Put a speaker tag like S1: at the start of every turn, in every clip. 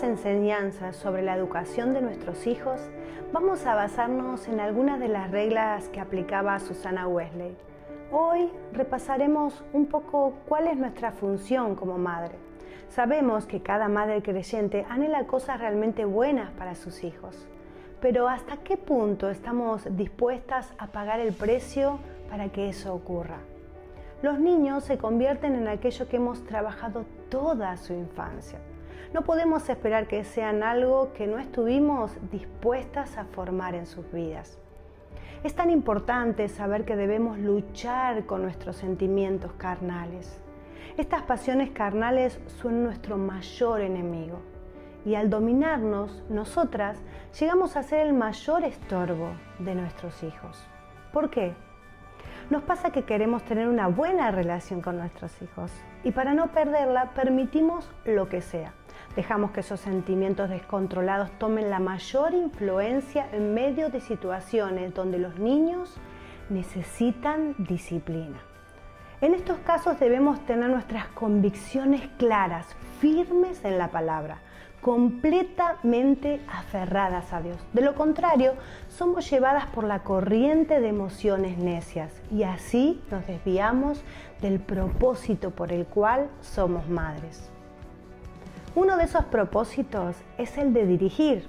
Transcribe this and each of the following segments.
S1: enseñanzas sobre la educación de nuestros hijos, vamos a basarnos en algunas de las reglas que aplicaba Susana Wesley. Hoy repasaremos un poco cuál es nuestra función como madre. Sabemos que cada madre creyente anhela cosas realmente buenas para sus hijos, pero ¿hasta qué punto estamos dispuestas a pagar el precio para que eso ocurra? Los niños se convierten en aquello que hemos trabajado toda su infancia. No podemos esperar que sean algo que no estuvimos dispuestas a formar en sus vidas. Es tan importante saber que debemos luchar con nuestros sentimientos carnales. Estas pasiones carnales son nuestro mayor enemigo y al dominarnos, nosotras llegamos a ser el mayor estorbo de nuestros hijos. ¿Por qué? Nos pasa que queremos tener una buena relación con nuestros hijos y para no perderla permitimos lo que sea. Dejamos que esos sentimientos descontrolados tomen la mayor influencia en medio de situaciones donde los niños necesitan disciplina. En estos casos debemos tener nuestras convicciones claras, firmes en la palabra, completamente aferradas a Dios. De lo contrario, somos llevadas por la corriente de emociones necias y así nos desviamos del propósito por el cual somos madres. Uno de esos propósitos es el de dirigir.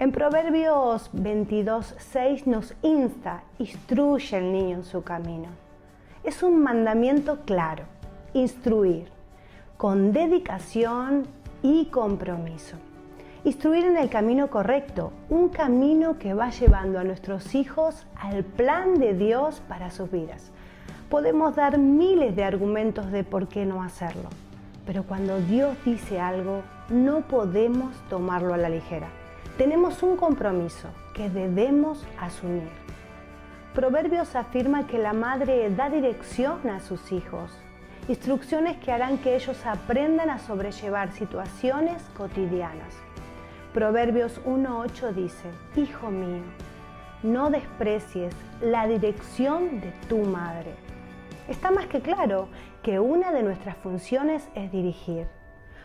S1: En Proverbios 22.6 nos insta, instruye al niño en su camino. Es un mandamiento claro, instruir, con dedicación y compromiso. Instruir en el camino correcto, un camino que va llevando a nuestros hijos al plan de Dios para sus vidas. Podemos dar miles de argumentos de por qué no hacerlo, pero cuando Dios dice algo, no podemos tomarlo a la ligera. Tenemos un compromiso que debemos asumir. Proverbios afirma que la madre da dirección a sus hijos, instrucciones que harán que ellos aprendan a sobrellevar situaciones cotidianas. Proverbios 1.8 dice, Hijo mío, no desprecies la dirección de tu madre. Está más que claro que una de nuestras funciones es dirigir,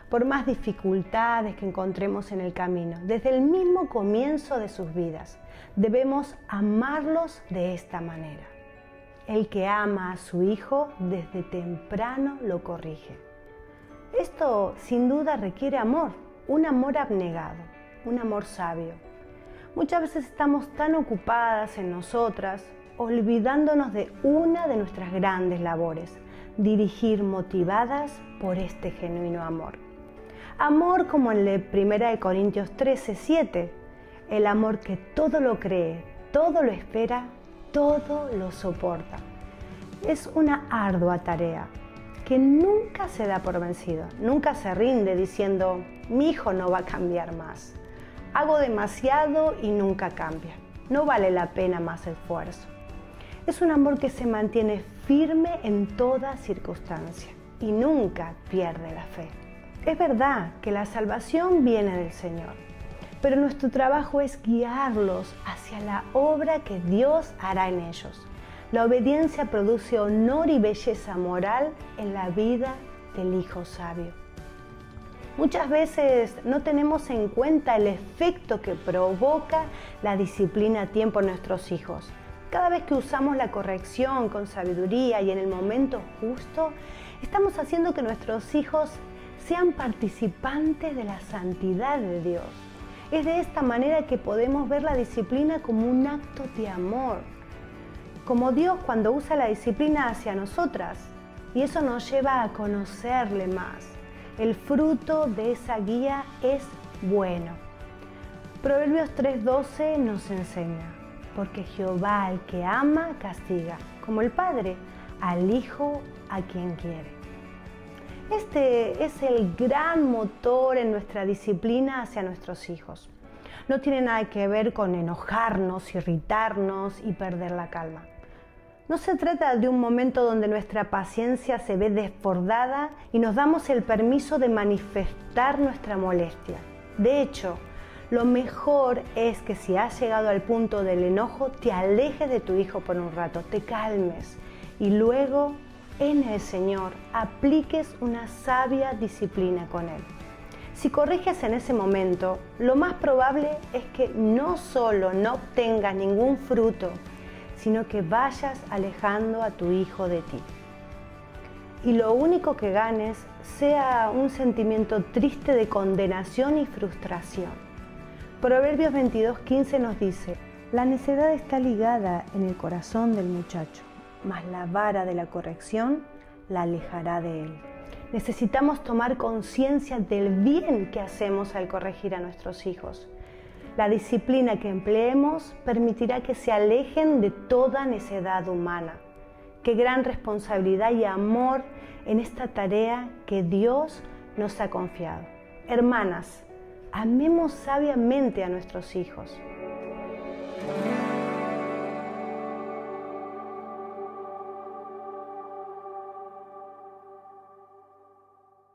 S1: por más dificultades que encontremos en el camino, desde el mismo comienzo de sus vidas. Debemos amarlos de esta manera. El que ama a su hijo desde temprano lo corrige. Esto sin duda requiere amor, un amor abnegado, un amor sabio. Muchas veces estamos tan ocupadas en nosotras, olvidándonos de una de nuestras grandes labores, dirigir motivadas por este genuino amor. Amor como en la 1 Corintios 13, 7, el amor que todo lo cree, todo lo espera todo lo soporta. Es una ardua tarea que nunca se da por vencido, nunca se rinde diciendo, mi hijo no va a cambiar más. Hago demasiado y nunca cambia. No vale la pena más esfuerzo. Es un amor que se mantiene firme en toda circunstancia y nunca pierde la fe. Es verdad que la salvación viene del Señor, pero nuestro trabajo es guiarlos hacia la obra que Dios hará en ellos. La obediencia produce honor y belleza moral en la vida del Hijo sabio. Muchas veces no tenemos en cuenta el efecto que provoca la disciplina a tiempo en nuestros hijos. Cada vez que usamos la corrección con sabiduría y en el momento justo, estamos haciendo que nuestros hijos sean participantes de la santidad de Dios. Es de esta manera que podemos ver la disciplina como un acto de amor, como Dios cuando usa la disciplina hacia nosotras. Y eso nos lleva a conocerle más. El fruto de esa guía es bueno. Proverbios 3:12 nos enseña, porque Jehová al que ama castiga, como el Padre al Hijo a quien quiere. Este es el gran motor en nuestra disciplina hacia nuestros hijos. No tiene nada que ver con enojarnos, irritarnos y perder la calma. No se trata de un momento donde nuestra paciencia se ve desbordada y nos damos el permiso de manifestar nuestra molestia. De hecho, lo mejor es que si has llegado al punto del enojo, te alejes de tu hijo por un rato, te calmes y luego en el Señor apliques una sabia disciplina con Él. Si corriges en ese momento, lo más probable es que no solo no obtengas ningún fruto, sino que vayas alejando a tu hijo de ti. Y lo único que ganes sea un sentimiento triste de condenación y frustración. Proverbios 22:15 nos dice, la necedad está ligada en el corazón del muchacho, mas la vara de la corrección la alejará de él. Necesitamos tomar conciencia del bien que hacemos al corregir a nuestros hijos. La disciplina que empleemos permitirá que se alejen de toda necedad humana. Qué gran responsabilidad y amor en esta tarea que Dios nos ha confiado. Hermanas, amemos sabiamente a nuestros hijos.